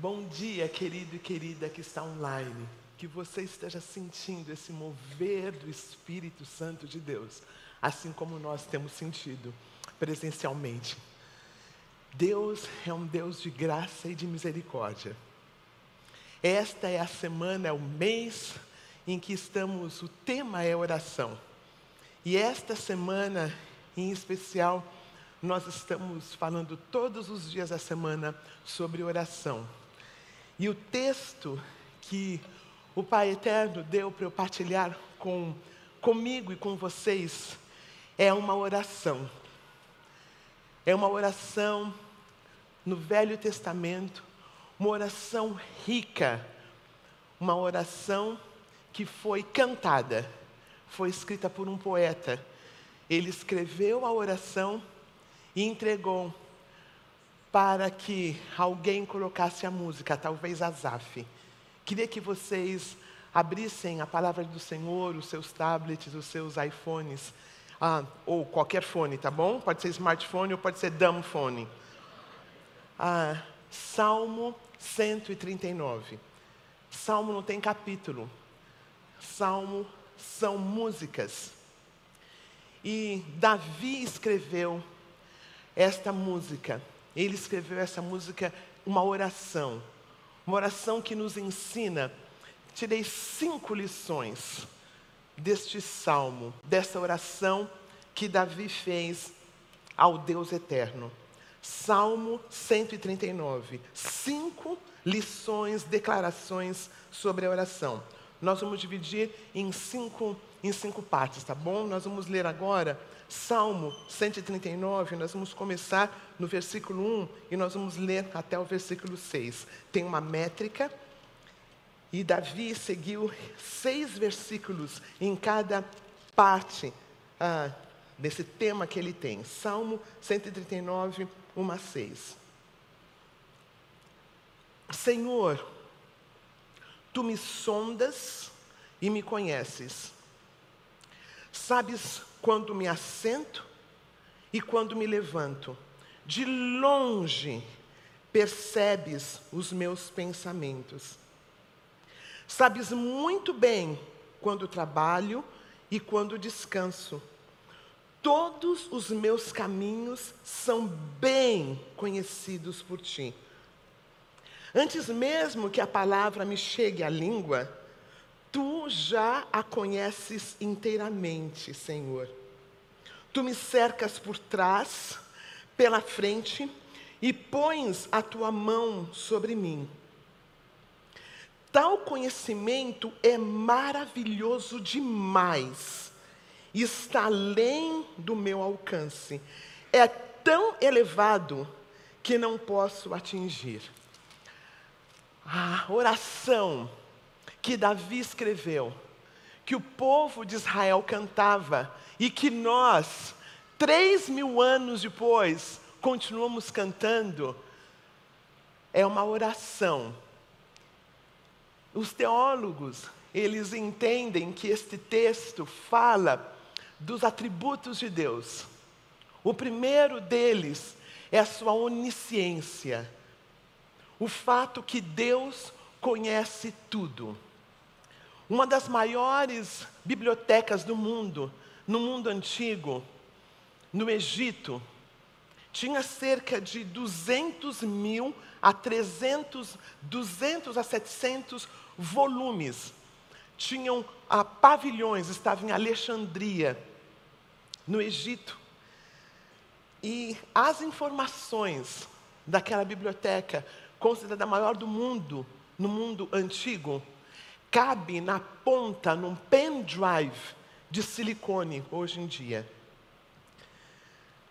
Bom dia, querido e querida que está online. Que você esteja sentindo esse mover do Espírito Santo de Deus, assim como nós temos sentido presencialmente. Deus é um Deus de graça e de misericórdia. Esta é a semana, é o mês em que estamos, o tema é oração. E esta semana, em especial, nós estamos falando todos os dias da semana sobre oração. E o texto que o Pai Eterno deu para eu partilhar com, comigo e com vocês é uma oração. É uma oração no Velho Testamento, uma oração rica, uma oração que foi cantada, foi escrita por um poeta. Ele escreveu a oração e entregou para que alguém colocasse a música, talvez Azaf. Queria que vocês abrissem a palavra do Senhor, os seus tablets, os seus iPhones, ah, ou qualquer fone, tá bom? Pode ser smartphone ou pode ser dumb phone. Ah, Salmo 139. Salmo não tem capítulo. Salmo são músicas. E Davi escreveu esta música. Ele escreveu essa música, uma oração. Uma oração que nos ensina. Tirei cinco lições deste salmo, dessa oração que Davi fez ao Deus eterno. Salmo 139. Cinco lições, declarações sobre a oração. Nós vamos dividir em cinco, em cinco partes, tá bom? Nós vamos ler agora Salmo 139, nós vamos começar no versículo 1 e nós vamos ler até o versículo 6. Tem uma métrica e Davi seguiu seis versículos em cada parte ah, desse tema que ele tem. Salmo 139, 1 a 6. Senhor, tu me sondas e me conheces. Sabes quando me assento e quando me levanto. De longe percebes os meus pensamentos. Sabes muito bem quando trabalho e quando descanso. Todos os meus caminhos são bem conhecidos por ti. Antes mesmo que a palavra me chegue à língua, tu já a conheces inteiramente, Senhor. Tu me cercas por trás, pela frente, e pões a tua mão sobre mim. Tal conhecimento é maravilhoso demais, está além do meu alcance, é tão elevado que não posso atingir. A oração que Davi escreveu, que o povo de Israel cantava e que nós, três mil anos depois, continuamos cantando, é uma oração os teólogos, eles entendem que este texto fala dos atributos de Deus. O primeiro deles é a sua onisciência. O fato que Deus conhece tudo. Uma das maiores bibliotecas do mundo, no mundo antigo, no Egito, tinha cerca de 200 mil a 300, 200 a 700 volumes. Tinham ah, pavilhões, estava em Alexandria, no Egito. E as informações daquela biblioteca, considerada a maior do mundo, no mundo antigo, cabe na ponta, num pendrive de silicone hoje em dia.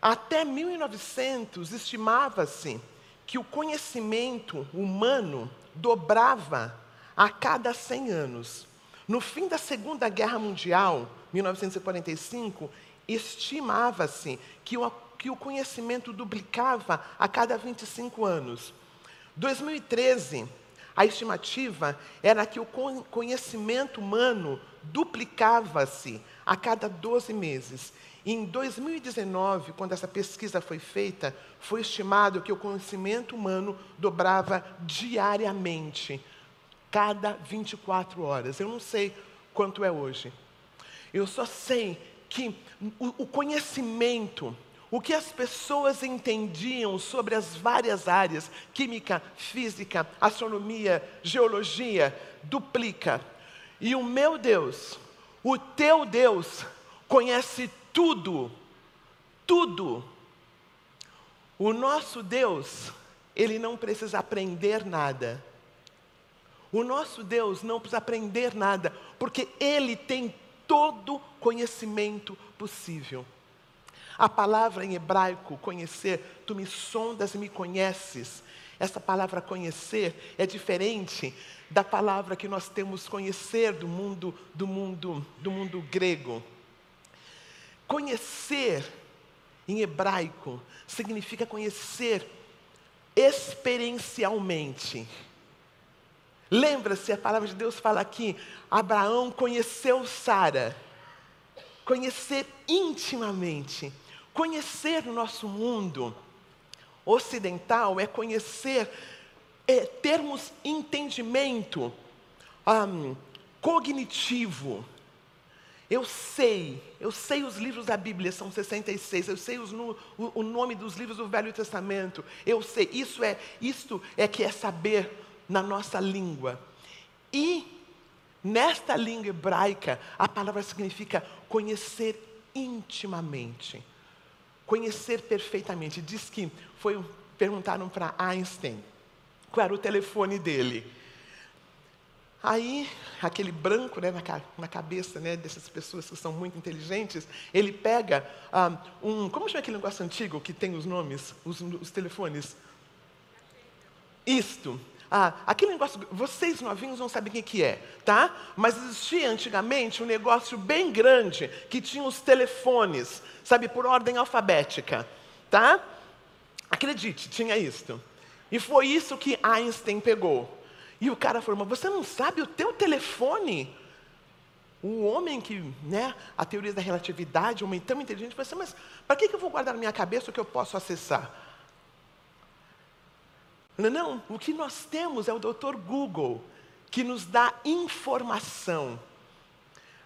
Até 1900, estimava-se que o conhecimento humano dobrava a cada 100 anos. No fim da Segunda Guerra Mundial, 1945, estimava-se que o, que o conhecimento duplicava a cada 25 anos. 2013, a estimativa era que o conhecimento humano duplicava-se a cada 12 meses. Em 2019, quando essa pesquisa foi feita, foi estimado que o conhecimento humano dobrava diariamente, cada 24 horas. Eu não sei quanto é hoje. Eu só sei que o, conhecimento, o que as pessoas entendiam sobre as várias áreas, química, física, astronomia, geologia, duplica. E o meu Deus, o teu Deus, conhece tudo, tudo. O nosso Deus, ele não precisa aprender nada. O nosso Deus não precisa aprender nada, porque ele tem todo conhecimento possível. A palavra em hebraico, conhecer, tu me sondas e me conheces. Essa palavra conhecer é diferente da palavra que nós temos conhecer do mundo do mundo do mundo grego. Conhecer, em hebraico, significa conhecer experiencialmente. Lembra-se, a palavra de Deus fala aqui: Abraão conheceu Sara. Conhecer intimamente. Conhecer o nosso mundo ocidental é conhecer, é termos entendimento um, cognitivo eu sei, eu sei os livros da Bíblia, são 66, eu sei os, o, o, nome dos livros do Velho Testamento, eu sei, isso é, isto é que é saber na nossa língua. E nesta língua hebraica, a palavra significa conhecer intimamente, conhecer perfeitamente. Diz que foi perguntaram para Einstein qual era o telefone dele. Aí, aquele branco né, na, na, cabeça né, dessas pessoas que são muito inteligentes, ele pega ah, um. Como chama aquele negócio antigo que tem os nomes, os, os telefones? Isto. Ah, aquele negócio, vocês novinhos não sabem o que é, tá? Mas existia antigamente um negócio bem grande que tinha os telefones, sabe, por ordem alfabética, tá? Acredite, tinha isto. E foi isso que Einstein pegou. E o cara falou, mas você não sabe o teu telefone? Um homem que, né, a teoria da relatividade, um homem tão inteligente, falou assim, mas para que, que eu vou guardar na minha cabeça o que eu posso acessar? Não, não, o que nós temos é o doutor Google, que nos dá informação.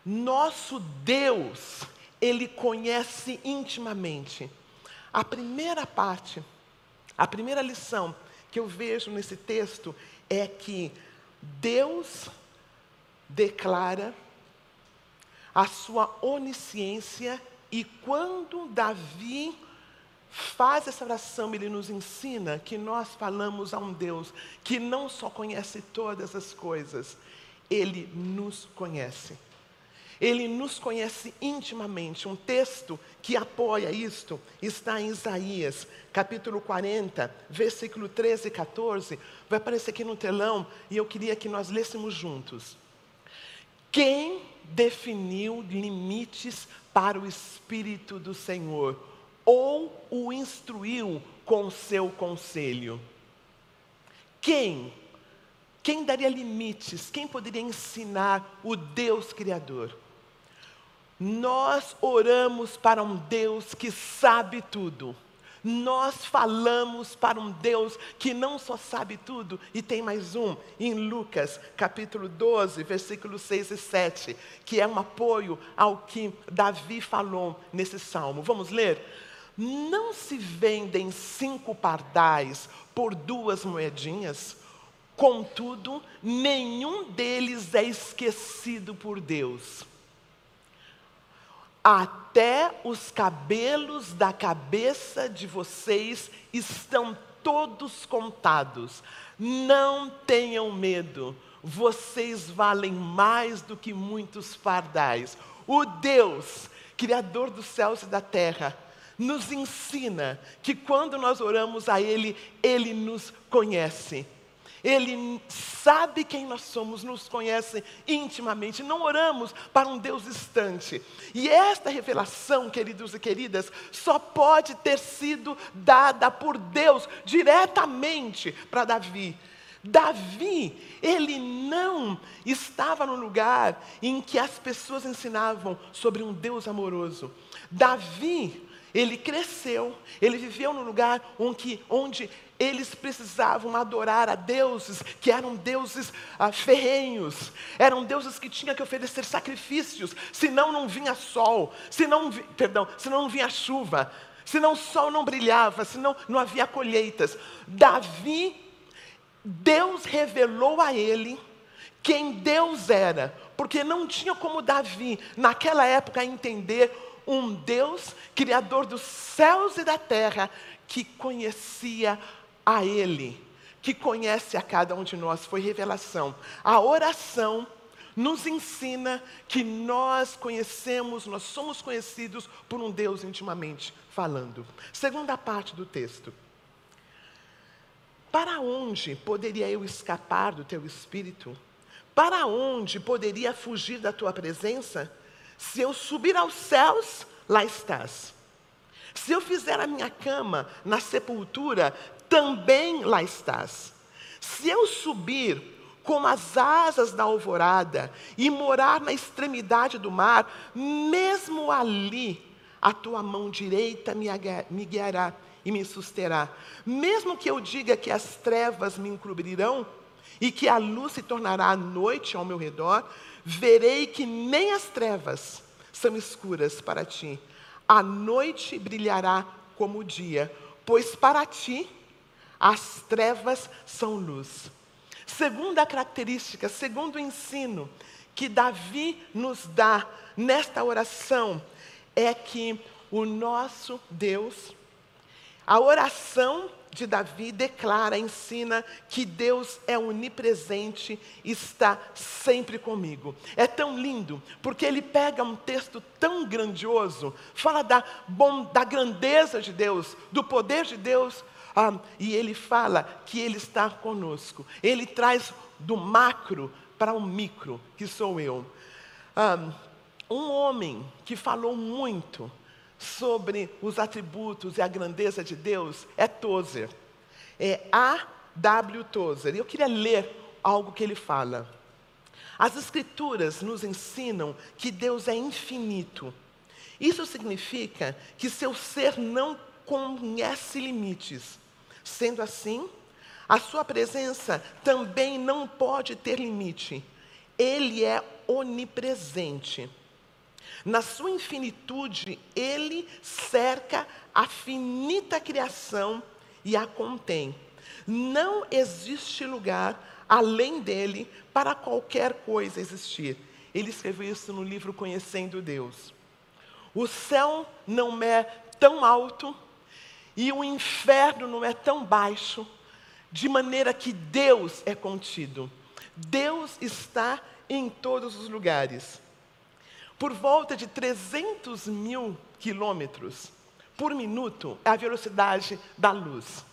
Nosso Deus, Ele conhece intimamente. A primeira parte, a primeira lição que eu vejo nesse texto é que Deus declara a sua onisciência e quando Davi faz essa oração, ele nos ensina que nós falamos a um Deus que não só conhece todas as coisas, ele nos conhece. Ele nos conhece intimamente. Um texto que apoia isto está em Isaías, capítulo 40, versículo 13 e 14. Vai aparecer aqui no telão e eu queria que nós lêssemos juntos. Quem definiu limites para o Espírito do Senhor? Ou o instruiu com seu conselho? Quem? Quem daria limites? Quem poderia ensinar o Deus Criador? Nós oramos para um Deus que sabe tudo. Nós falamos para um Deus que não só sabe tudo, e tem mais um, em Lucas capítulo 12, versículos 6 e 7, que é um apoio ao que Davi falou nesse salmo. Vamos ler? Não se vendem cinco pardais por duas moedinhas, contudo, nenhum deles é esquecido por Deus até os cabelos da cabeça de vocês estão todos contados. Não tenham medo, vocês valem mais do que muitos pardais. O Deus, Criador dos céus e da terra, nos ensina que quando nós oramos a Ele, Ele nos conhece. Ele sabe quem nós somos, nos conhece intimamente. Não oramos para um Deus distante. E esta revelação, queridos e queridas, só pode ter sido dada por Deus diretamente para Davi. Davi, ele não estava no lugar em que as pessoas ensinavam sobre um Deus amoroso. Davi, ele cresceu, ele viveu no lugar onde, onde eles precisavam adorar a deuses que eram deuses ah, ferrenhos, eram deuses que tinham que oferecer sacrifícios, senão não vinha sol, senão, perdão, senão não vinha chuva, senão o sol não brilhava, senão não havia colheitas. Davi, Deus revelou a ele quem Deus era, porque não tinha como Davi, naquela época, entender um Deus, Criador dos céus e da terra, que conhecia a Ele, que conhece a cada um de nós, foi revelação. A oração nos ensina que nós conhecemos, nós somos conhecidos por um Deus intimamente falando. Segunda parte do texto. Para onde poderia eu escapar do teu espírito? Para onde poderia fugir da tua presença? Se eu subir aos céus, lá estás. Se eu fizer a minha cama na sepultura, também lá estás. Se eu subir como as asas da alvorada e morar na extremidade do mar, mesmo ali a tua mão direita me guiará e me susterá. Mesmo que eu diga que as trevas me encobrirão e que a luz se tornará noite ao meu redor, verei que nem as trevas são escuras para ti. A noite brilhará como o dia, pois para ti as trevas são luz. Segunda característica, segundo o ensino que Davi nos dá nesta oração, é que o nosso Deus, a oração de Davi declara, ensina que Deus é onipresente, está sempre comigo. É tão lindo, porque ele pega um texto tão grandioso, fala da, bom, da grandeza de Deus, do poder de Deus, ah, e ele fala que ele está conosco. Ele traz do macro para o micro, que sou eu. Ah, um homem que falou muito sobre os atributos e a grandeza de Deus é Tozer. É A. W. Tozer. Eu queria ler algo que ele fala. As Escrituras nos ensinam que Deus é infinito. Isso significa que seu ser não conhece limites. Sendo assim, a sua presença também não pode ter limite. Ele é onipresente. Na sua infinitude, ele cerca a finita criação e a contém. Não existe lugar além dele para qualquer coisa existir. Ele escreveu isso no livro Conhecendo Deus. O céu não é tão alto e o inferno não é tão baixo, de maneira que Deus é contido. Deus está em todos os lugares por volta de 300 mil quilômetros por minuto é a velocidade da luz.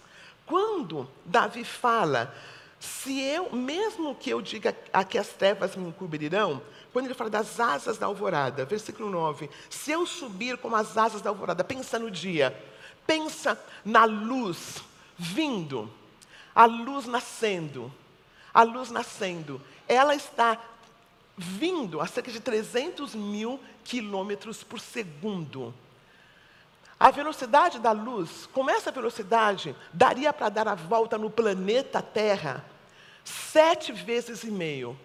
Quando Davi fala, se eu, mesmo que eu diga a que as trevas me encobrirão, quando ele fala das asas da alvorada, versículo 9, se eu subir como as asas da alvorada, pensa no dia, pensa na luz vindo, a luz nascendo, a luz nascendo, ela está vindo a cerca de 300 mil quilômetros por segundo. A velocidade da luz, com essa velocidade, daria para dar a volta no planeta Terra sete vezes e meio.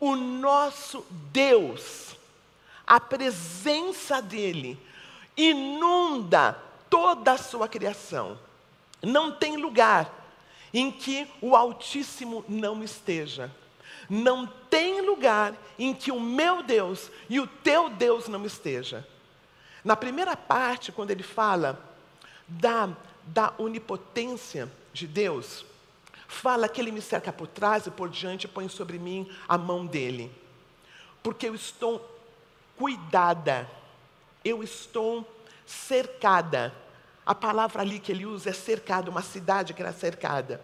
O nosso Deus, a presença dEle, inunda toda a sua criação. Não tem lugar em que o Altíssimo não esteja. Não tem lugar em que o meu Deus e o teu Deus não esteja. Na primeira parte, quando ele fala da, da onipotência de Deus, fala que ele me cerca por trás e por diante e põe sobre mim a mão dele. Porque eu estou cuidada, eu estou cercada. A palavra ali que ele usa é cercada, uma cidade que era cercada.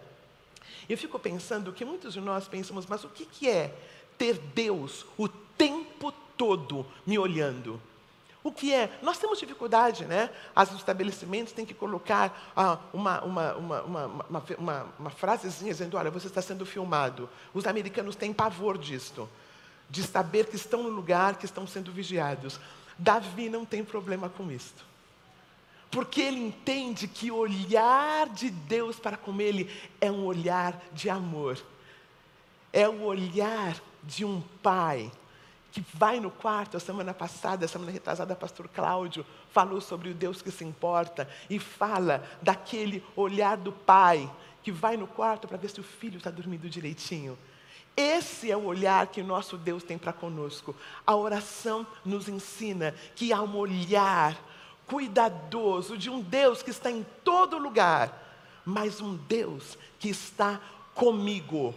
Eu fico pensando que muitos de nós pensamos, mas o que, que é ter Deus o tempo todo me olhando? O que é? Nós temos dificuldade, né? Os estabelecimentos têm que colocar ah, uma, uma, uma, uma frasezinha dizendo: olha, você está sendo filmado. Os americanos têm pavor disto, de saber que estão no lugar, que estão sendo vigiados. Davi não tem problema com isto. Porque ele entende que o olhar de Deus para com ele é um olhar de amor. É o olhar de um pai que vai no quarto, a semana passada, a semana retrasada, o pastor Cláudio falou sobre o Deus que se importa e fala daquele olhar do pai que vai no quarto para ver se o filho está dormindo direitinho. Esse é o olhar que o nosso Deus tem para conosco. A oração nos ensina que há um olhar cuidadoso de um Deus que está em todo lugar, mas um Deus que está comigo,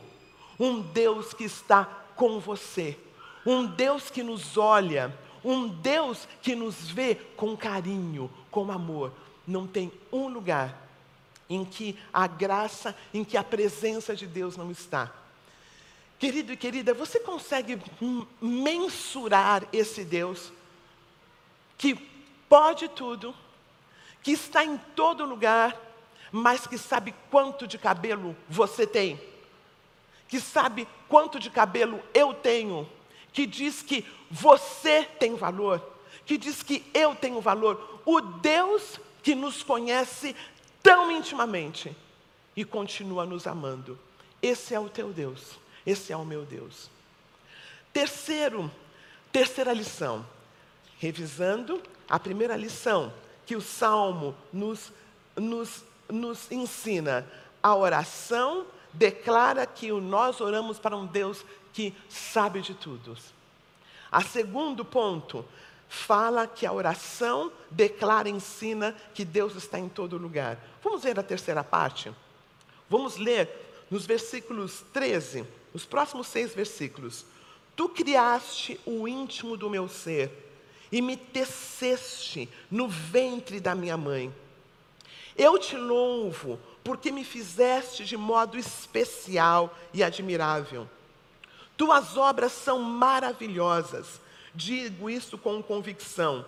um Deus que está com você um Deus que nos olha, um Deus que nos vê com carinho, com amor. Não tem um lugar em que a graça, em que a presença de Deus não está. Querido e querida, você consegue mensurar esse Deus que pode tudo, que está em todo lugar, mas que sabe quanto de cabelo você tem, que sabe quanto de cabelo eu tenho, que diz que você tem valor, que diz que eu tenho valor. O Deus que nos conhece tão intimamente e continua nos amando. Esse é o teu Deus, esse é o meu Deus. Terceiro, terceira lição. Revisando a primeira lição que o Salmo nos, nos, nos ensina, a oração declara que nós oramos para um Deus que sabe de tudo. A segundo ponto, fala que a oração declara, ensina que Deus está em todo lugar. Vamos ler a terceira parte? Vamos ler nos versículos 13, os próximos seis versículos. Tu criaste o íntimo do meu ser e me teceste no ventre da minha mãe. Eu te louvo porque me fizeste de modo especial e admirável. Tuas obras são maravilhosas. Digo isso com convicção.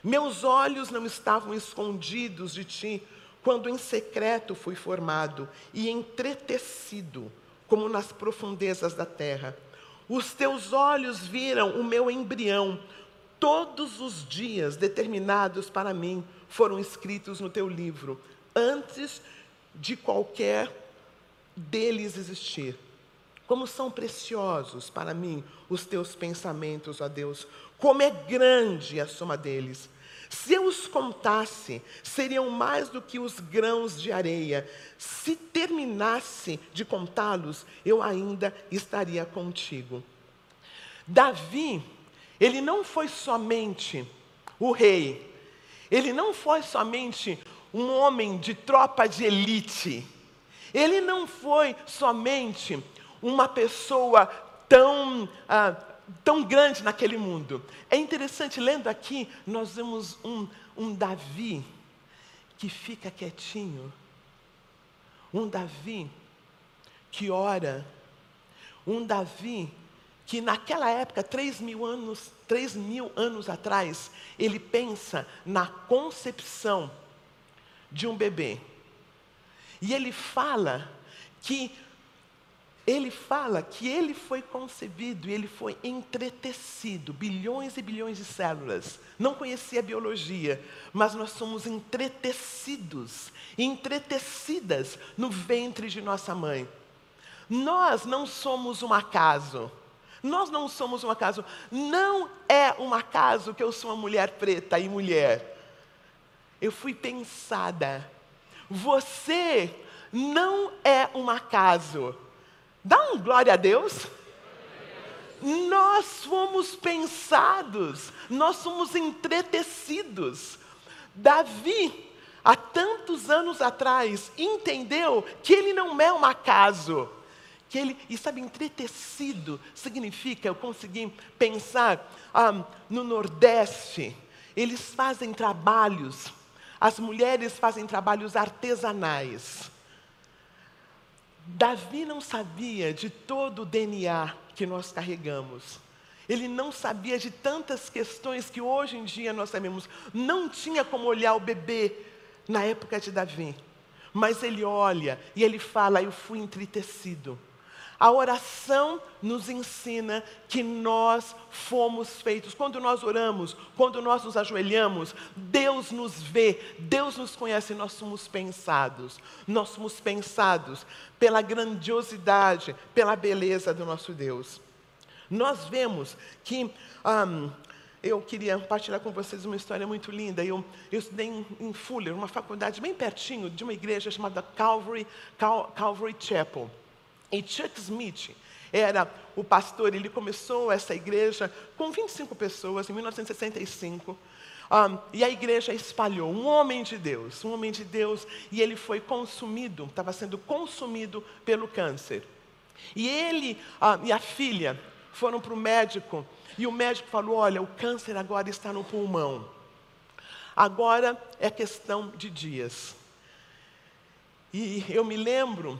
Meus olhos não estavam escondidos de ti quando em secreto fui formado e entretecido, como nas profundezas da terra. Os teus olhos viram o meu embrião. Todos os dias determinados para mim foram escritos no teu livro, antes de qualquer deles existir. Como são preciosos para mim os teus pensamentos, ó Deus. Como é grande a soma deles. Se eu os contasse, seriam mais do que os grãos de areia. Se terminasse de contá-los, eu ainda estaria contigo. Davi, ele não foi somente o rei, ele não foi somente um homem de tropa de elite, ele não foi somente uma pessoa tão, ah, tão grande naquele mundo. É interessante, lendo aqui, nós vemos um, um Davi que fica quietinho, um Davi que ora, um Davi que naquela época, três mil anos, três mil anos atrás, ele pensa na concepção de um bebê. E ele fala que ele fala que ele foi concebido e ele foi entretecido, bilhões e bilhões de células. Não conhecia a biologia, mas nós somos entretecidos, entretecidas no ventre de nossa mãe. Nós não somos um acaso. Nós não somos um acaso. Não é um acaso que eu sou uma mulher preta e mulher. Eu fui pensada. Você não é um acaso. Dá um glória a Deus. Nós fomos pensados, nós somos entretecidos. Davi, há tantos anos atrás, entendeu que ele não é um acaso. Que ele, e sabe, entretecido significa, eu consegui pensar ah, no Nordeste, eles fazem trabalhos, as mulheres fazem trabalhos artesanais. Davi não sabia de todo o DNA que nós carregamos. Ele não sabia de tantas questões que hoje em dia nós sabemos. Não tinha como olhar o bebê na época de Davi. Mas ele olha e ele fala: Eu fui entristecido. A oração nos ensina que nós fomos feitos. Quando nós oramos, quando nós nos ajoelhamos, Deus nos vê, Deus nos conhece, nós somos pensados. Nós somos pensados pela grandiosidade, pela beleza do nosso Deus. Nós vemos que. Um, eu queria compartilhar com vocês uma história muito linda. Eu, eu estudei em, em Fuller, uma faculdade bem pertinho de uma igreja chamada Calvary, Cal, Calvary Chapel. E Chuck Smith era o pastor, ele começou essa igreja com 25 pessoas em 1965. Um, e a igreja espalhou um homem de Deus, um homem de Deus, e ele foi consumido, estava sendo consumido pelo câncer. E ele e a filha foram para o médico, e o médico falou: Olha, o câncer agora está no pulmão. Agora é questão de dias. E eu me lembro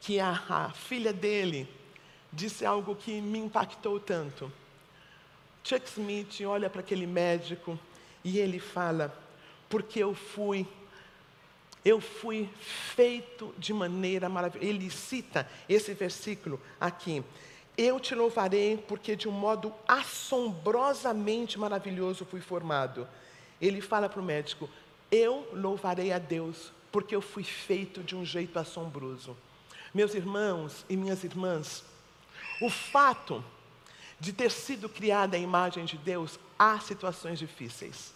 que a, a filha dele disse algo que me impactou tanto. Chuck Smith olha para aquele médico e ele fala: porque eu fui, eu fui feito de maneira maravilhosa. Ele cita esse versículo aqui. Eu te louvarei porque de um modo assombrosamente maravilhoso fui formado. Ele fala para o médico: Eu louvarei a Deus porque eu fui feito de um jeito assombroso. Meus irmãos e minhas irmãs, o fato de ter sido criada a imagem de Deus, há situações difíceis.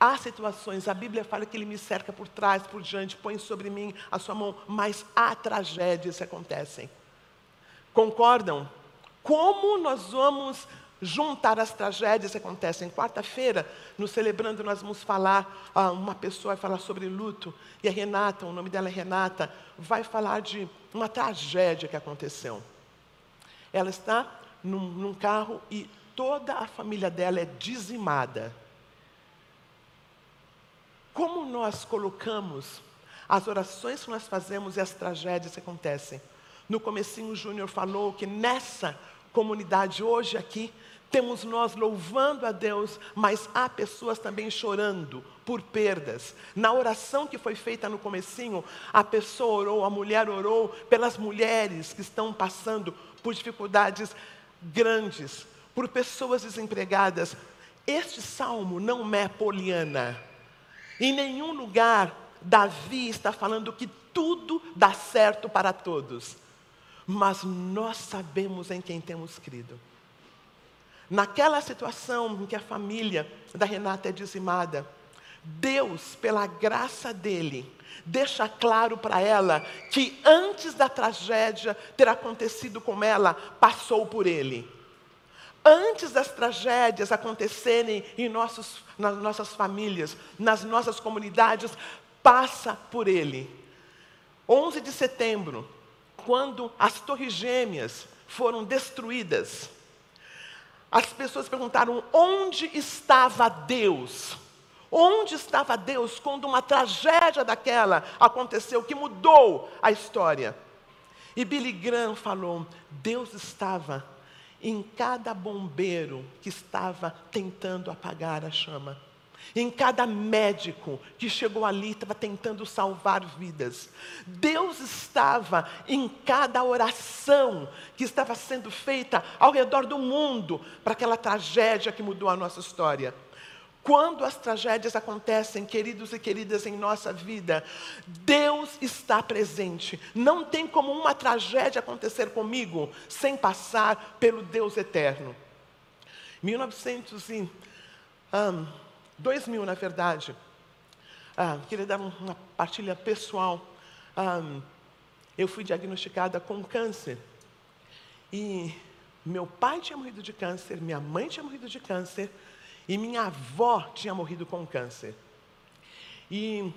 Há situações, a Bíblia fala que Ele me cerca por trás, por diante, põe sobre mim a sua mão, mas há tragédias que acontecem. Concordam? Como nós vamos juntar as tragédias que acontecem. Quarta-feira, no Celebrando, nós vamos falar, ah, uma pessoa vai falar sobre luto, e a Renata, o nome dela é Renata, vai falar de uma tragédia que aconteceu. Ela está num, num carro e toda a família dela é dizimada. Como nós colocamos as orações que nós fazemos e as tragédias que acontecem? No comecinho o Júnior falou que nessa comunidade hoje aqui temos nós louvando a Deus, mas há pessoas também chorando por perdas. Na oração que foi feita no comecinho, a pessoa orou, a mulher orou pelas mulheres que estão passando por dificuldades grandes, por pessoas desempregadas. Este salmo não é poliana. Em nenhum lugar Davi está falando que tudo dá certo para todos. Mas nós sabemos em quem temos crido. Naquela situação em que a família da Renata é dizimada, Deus, pela graça dele, deixa claro para ela que antes da tragédia ter acontecido com ela, passou por ele. Antes das tragédias acontecerem em nossos, nas nossas famílias, nas nossas comunidades, passa por ele. 11 de setembro, quando as Torres Gêmeas foram destruídas, as pessoas perguntaram: onde estava Deus? Onde estava Deus quando uma tragédia daquela aconteceu que mudou a história? E Billy Graham falou: Deus estava em cada bombeiro que estava tentando apagar a chama. Em cada médico que chegou ali estava tentando salvar vidas. Deus estava em cada oração que estava sendo feita ao redor do mundo para aquela tragédia que mudou a nossa história. Quando as tragédias acontecem, queridos e queridas, em nossa vida, Deus está presente. Não tem como uma tragédia acontecer comigo sem passar pelo Deus eterno. 1900 e, um, 2000, na verdade. Ah, queria dar uma partilha pessoal. Ah, eu fui diagnosticada com câncer. E meu pai tinha morrido de câncer, minha mãe tinha morrido de câncer e minha avó tinha morrido com câncer. E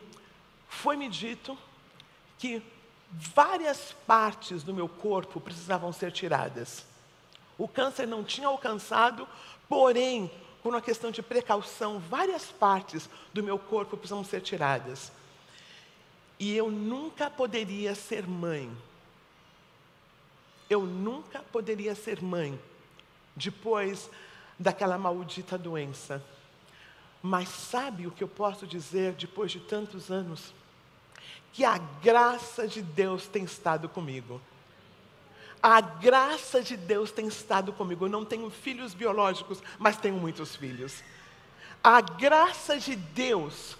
foi-me dito que várias partes do meu corpo precisavam ser tiradas. O câncer não tinha alcançado, porém por uma questão de precaução, várias partes do meu corpo precisam ser tiradas. E eu nunca poderia ser mãe. Eu nunca poderia ser mãe, depois daquela maldita doença. Mas sabe o que eu posso dizer depois de tantos anos? Que a graça de Deus tem estado comigo. A graça de Deus tem estado comigo. Eu não tenho filhos biológicos, mas tenho muitos filhos. A graça de Deus,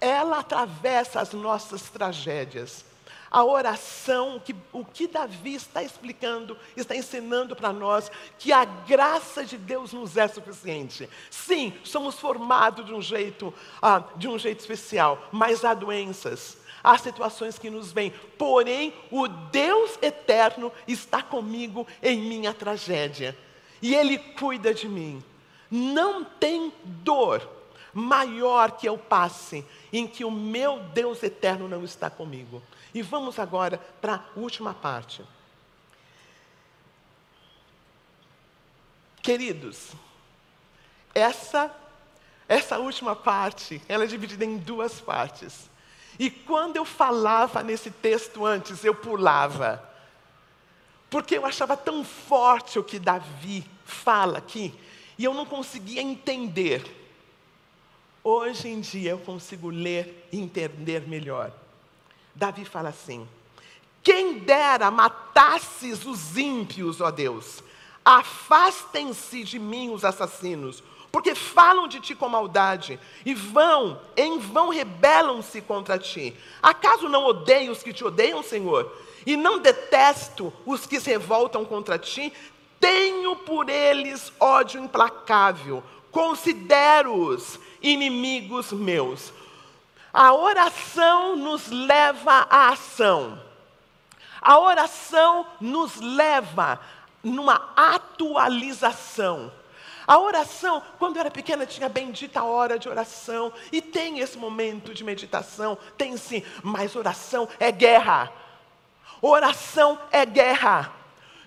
ela atravessa as nossas tragédias. A oração, que, o que Davi está explicando, está ensinando para nós que a graça de Deus nos é suficiente. Sim, somos formados de um jeito, ah, de um jeito especial, mas há doenças, há situações que nos vêm. Porém, o Deus eterno está comigo em minha tragédia. E Ele cuida de mim. Não tem dor maior que eu passe em que o meu Deus eterno não está comigo. E vamos agora para a última parte. Queridos, essa essa última parte, ela é dividida em duas partes. E quando eu falava nesse texto antes, eu pulava. Porque eu achava tão forte o que Davi fala aqui, e eu não conseguia entender. Hoje em dia eu consigo ler e entender melhor. Davi fala assim: Quem dera matasses os ímpios, ó Deus, afastem-se de mim os assassinos, porque falam de ti com maldade, e vão, em vão rebelam-se contra ti. Acaso não odeio os que te odeiam, Senhor? E não detesto os que se revoltam contra ti? Tenho por eles ódio implacável, considero-os inimigos meus. A oração nos leva à ação. A oração nos leva numa atualização. A oração, quando eu era pequena, tinha a bendita hora de oração, e tem esse momento de meditação, tem sim, mas oração é guerra. Oração é guerra.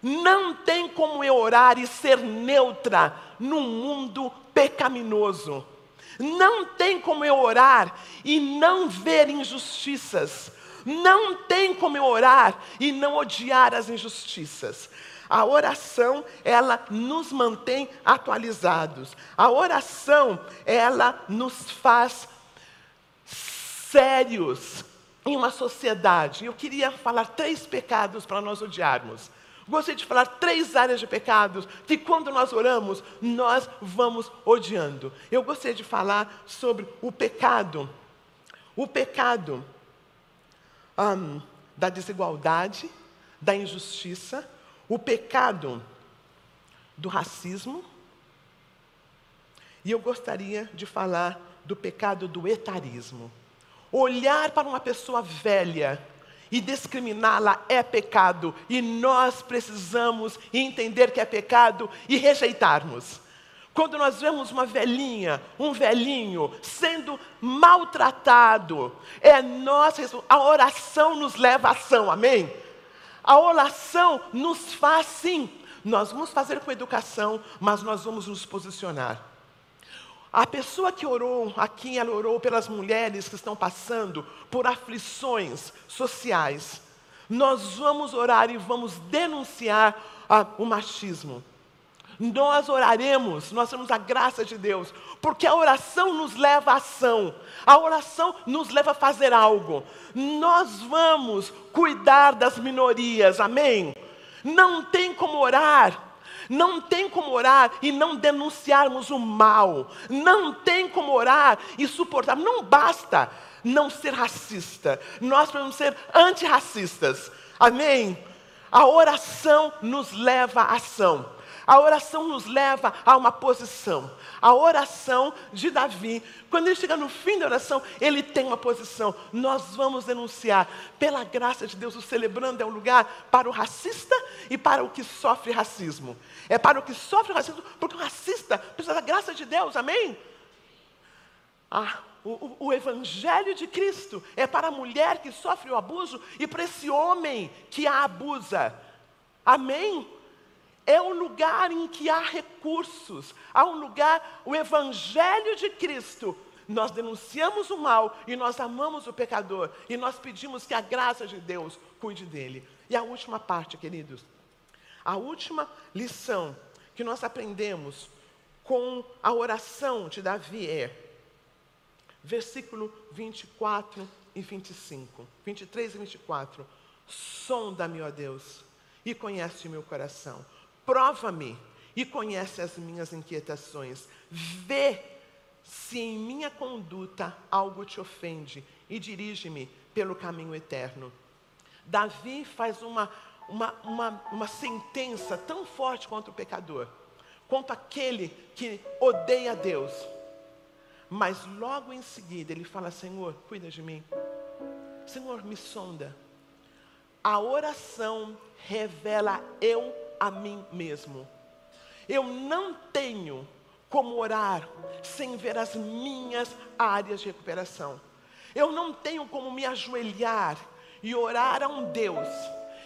Não tem como eu orar e ser neutra num mundo pecaminoso. Não tem como eu orar e não ver injustiças. Não tem como eu orar e não odiar as injustiças. A oração, ela nos mantém atualizados. A oração, ela nos faz sérios em uma sociedade. Eu queria falar três pecados para nós odiarmos. Gostaria de falar três áreas de pecados que, quando nós oramos, nós vamos odiando. Eu gostaria de falar sobre o pecado. O pecado da desigualdade, da injustiça, o pecado do racismo. E eu gostaria de falar do pecado do etarismo. Olhar para uma pessoa velha e discriminá-la é pecado, e nós precisamos entender que é pecado e rejeitarmos. Quando nós vemos uma velhinha, um velhinho sendo maltratado, é nós, a oração nos leva à ação, amém? A oração nos faz sim. Nós vamos fazer com educação, mas nós vamos nos posicionar. A pessoa que orou aqui, ela orou pelas mulheres que estão passando por aflições sociais. Nós vamos orar e vamos denunciar ah, o machismo. Nós oraremos, nós temos a graça de Deus, porque a oração nos leva à ação, a oração nos leva a fazer algo. Nós vamos cuidar das minorias, amém? Não tem como orar não tem como orar e não denunciarmos o mal. Não tem como orar e suportar. Não basta não ser racista. Nós precisamos ser antirracistas. Amém? A oração nos leva à ação. A oração nos leva a uma posição. A oração de Davi, quando ele chega no fim da oração, ele tem uma posição. Nós vamos denunciar, pela graça de Deus, o celebrando é um lugar para o racista e para o que sofre racismo. É para o que sofre racismo, porque o racista precisa da graça de Deus, amém? Ah, o, o, Evangelho de Cristo é para a mulher que sofre o abuso e para esse homem que a abusa. Amém? É um lugar em que há recursos, há um lugar, o Evangelho de Cristo. Nós denunciamos o mal e nós amamos o pecador e nós pedimos que a graça de Deus cuide dele. E a última parte, queridos, a última lição que nós aprendemos com a oração de Davi é versículo 24 e 25, 23 e 24. Sonda-me, ó Deus, e conhece o meu coração. Prova-me e conhece as minhas inquietações. Vê se em minha conduta algo te ofende e dirige-me pelo caminho eterno. Davi faz uma, uma, uma, uma sentença tão forte contra o pecador, quanto aquele que odeia Deus. Mas logo em seguida ele fala: Senhor, cuida de mim. Senhor, me sonda. A oração revela eu a mim mesmo. Eu não tenho como orar sem ver as minhas áreas de recuperação. Eu não tenho como me ajoelhar e orar a um Deus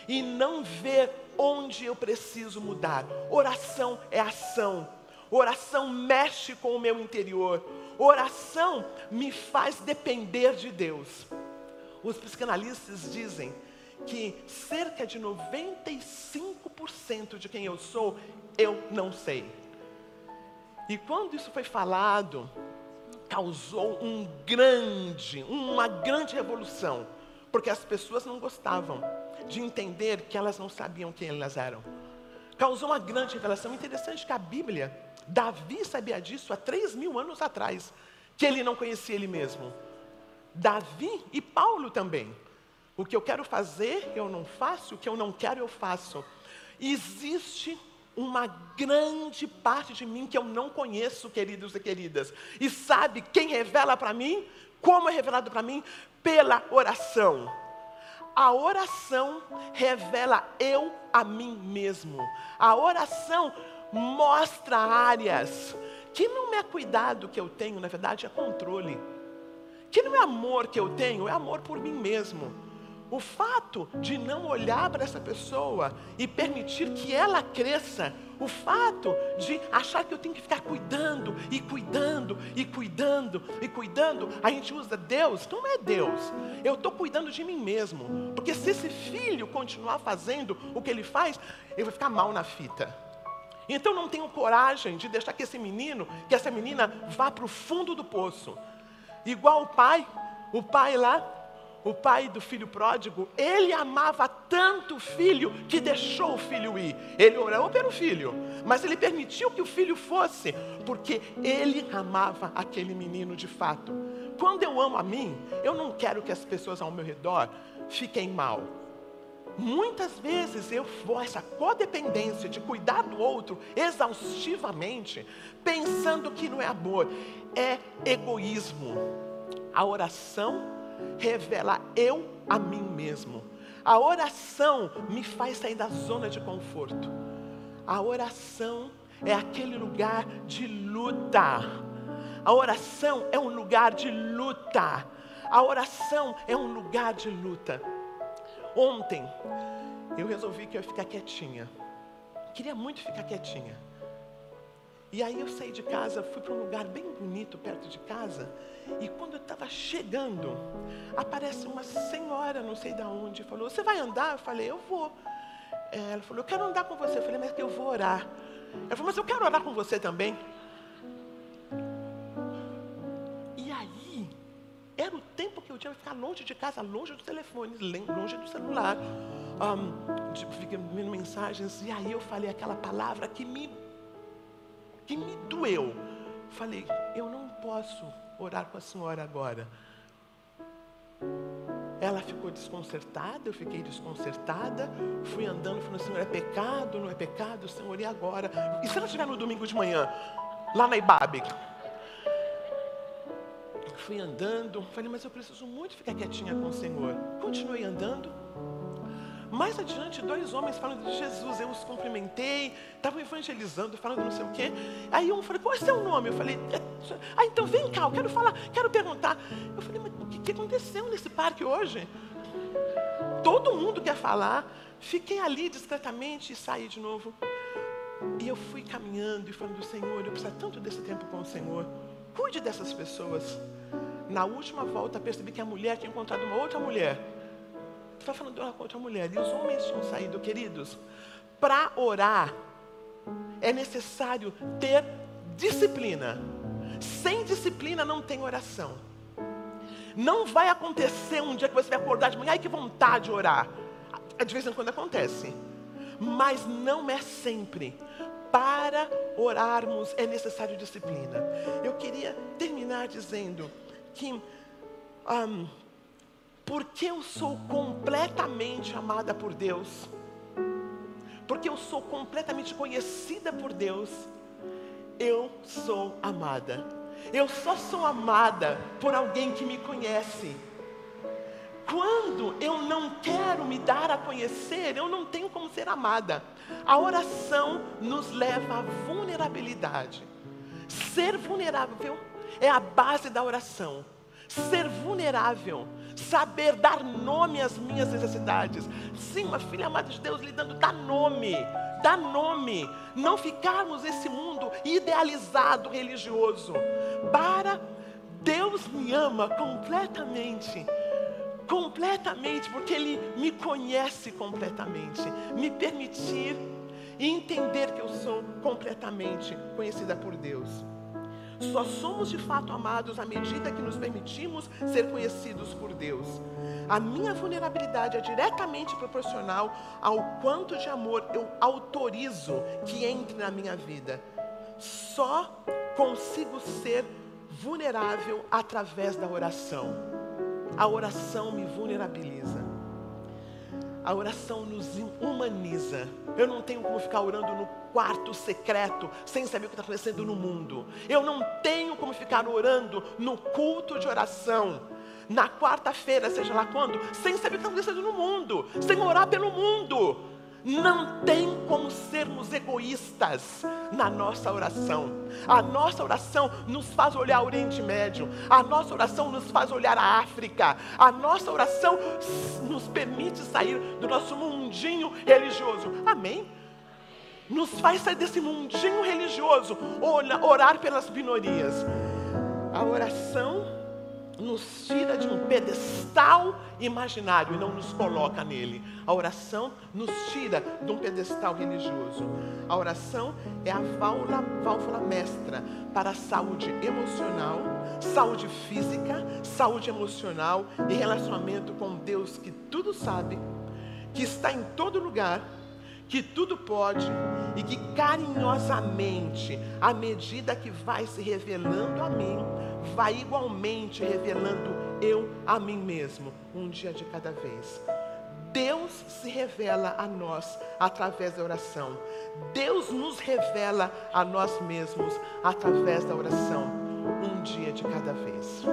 e não ver onde eu preciso mudar. Oração é ação. Oração mexe com o meu interior. Oração me faz depender de Deus. Os psicanalistas dizem que cerca de 95% de quem eu sou, eu não sei. E quando isso foi falado, causou um grande, uma grande revolução, porque as pessoas não gostavam de entender que elas não sabiam quem elas eram. Causou uma grande revelação. Interessante que a Bíblia, Davi sabia disso há três mil anos atrás, que ele não conhecia ele mesmo. Davi e Paulo também. O que eu quero fazer, eu não faço, o que eu não quero, eu faço. Existe uma grande parte de mim que eu não conheço, queridos e queridas. E sabe quem revela para mim? Como é revelado para mim? Pela oração. A oração revela eu a mim mesmo. A oração mostra áreas que não é cuidado que eu tenho, na verdade é controle. Que não é amor que eu tenho, é amor por mim mesmo. O fato de não olhar para essa pessoa e permitir que ela cresça, o fato de achar que eu tenho que ficar cuidando e cuidando e cuidando e cuidando, a gente usa Deus, não é Deus. Eu estou cuidando de mim mesmo, porque se esse filho continuar fazendo o que ele faz, eu vou ficar mal na fita. Então não tenho coragem de deixar que esse menino, que essa menina vá para o fundo do poço. Igual o pai, o pai lá o pai do filho pródigo, ele amava tanto o filho que deixou o filho ir. Ele orou pelo filho, mas ele permitiu que o filho fosse, porque ele amava aquele menino de fato. Quando eu amo a mim, eu não quero que as pessoas ao meu redor fiquem mal. Muitas vezes eu vou essa codependência de cuidar do outro exaustivamente, pensando que não é amor, é egoísmo. A oração revela eu a mim mesmo. A oração me faz sair da zona de conforto. A oração é aquele lugar de luta. A oração é um lugar de luta. A oração é um lugar de luta. Ontem, eu resolvi que eu ia ficar quietinha. Queria muito ficar quietinha. E aí eu saí de casa, fui para um lugar bem bonito perto de casa. E quando eu estava chegando, aparece uma senhora, não sei de onde, falou: Você vai andar? Eu falei: Eu vou. Ela falou: Eu quero andar com você. Eu falei: Mas eu vou orar. Ela falou: Mas eu quero orar com você também. E aí, era o tempo que eu tinha que ficar longe de casa, longe do telefone, longe do celular. Um, fiquei vendo mensagens. E aí eu falei aquela palavra que me, que me doeu. Falei: Eu não posso orar com a senhora agora. Ela ficou desconcertada, eu fiquei desconcertada, fui andando, falando, Senhor, é pecado, não é pecado, Senhor, e agora? E se ela estiver no domingo de manhã, lá na Ibabe? Fui andando, falei, mas eu preciso muito ficar quietinha com o Senhor. Continuei andando, mais adiante, dois homens falando de Jesus, eu os cumprimentei, estavam evangelizando, falando não sei o quê. Aí um falou, qual é o seu nome? Eu falei, é... ah, então vem cá, eu quero falar, quero perguntar. Eu falei, mas o que aconteceu nesse parque hoje? Todo mundo quer falar. Fiquei ali discretamente e saí de novo. E eu fui caminhando e falando, Senhor, eu preciso tanto desse tempo com o Senhor. Cuide dessas pessoas. Na última volta, percebi que a mulher tinha encontrado uma outra mulher Estava falando de uma outra mulher. E os homens tinham saído, queridos, para orar é necessário ter disciplina. Sem disciplina não tem oração. Não vai acontecer um dia que você vai acordar de manhã, ai que vontade de orar. De vez em quando acontece. Mas não é sempre. Para orarmos é necessário disciplina. Eu queria terminar dizendo que um, porque eu sou completamente amada por Deus, porque eu sou completamente conhecida por Deus, eu sou amada. Eu só sou amada por alguém que me conhece. Quando eu não quero me dar a conhecer, eu não tenho como ser amada. A oração nos leva à vulnerabilidade. Ser vulnerável é a base da oração. Ser vulnerável, saber dar nome às minhas necessidades. Sim, uma filha amada de Deus lidando, dá nome, dá nome. Não ficarmos nesse mundo idealizado, religioso. Para Deus me ama completamente completamente, porque Ele me conhece completamente, me permitir entender que eu sou completamente conhecida por Deus. Só somos de fato amados à medida que nos permitimos ser conhecidos por Deus. A minha vulnerabilidade é diretamente proporcional ao quanto de amor eu autorizo que entre na minha vida. Só consigo ser vulnerável através da oração. A oração me vulnerabiliza. A oração nos humaniza. Eu não tenho como ficar orando no quarto secreto sem saber o que está acontecendo no mundo. Eu não tenho como ficar orando no culto de oração. Na quarta-feira, seja lá quando, sem saber o que está acontecendo no mundo, sem orar pelo mundo. Não tem como sermos egoístas na nossa oração. A nossa oração nos faz olhar o Oriente Médio. A nossa oração nos faz olhar a África. A nossa oração nos permite sair do nosso mundinho religioso. Amém? Nos faz sair desse mundinho religioso, orar pelas minorias. A oração nos tira de um pedestal imaginário e não nos coloca nele. A oração nos tira de um pedestal religioso. A oração é a válvula, válvula mestra para a saúde emocional, saúde física, saúde emocional e relacionamento com Deus que tudo sabe, que está em todo lugar que tudo pode e que carinhosamente, à medida que vai se revelando a mim, vai igualmente revelando eu a mim mesmo, um dia de cada vez. Deus se revela a nós através da oração. Deus nos revela a nós mesmos através da oração, um dia de cada vez.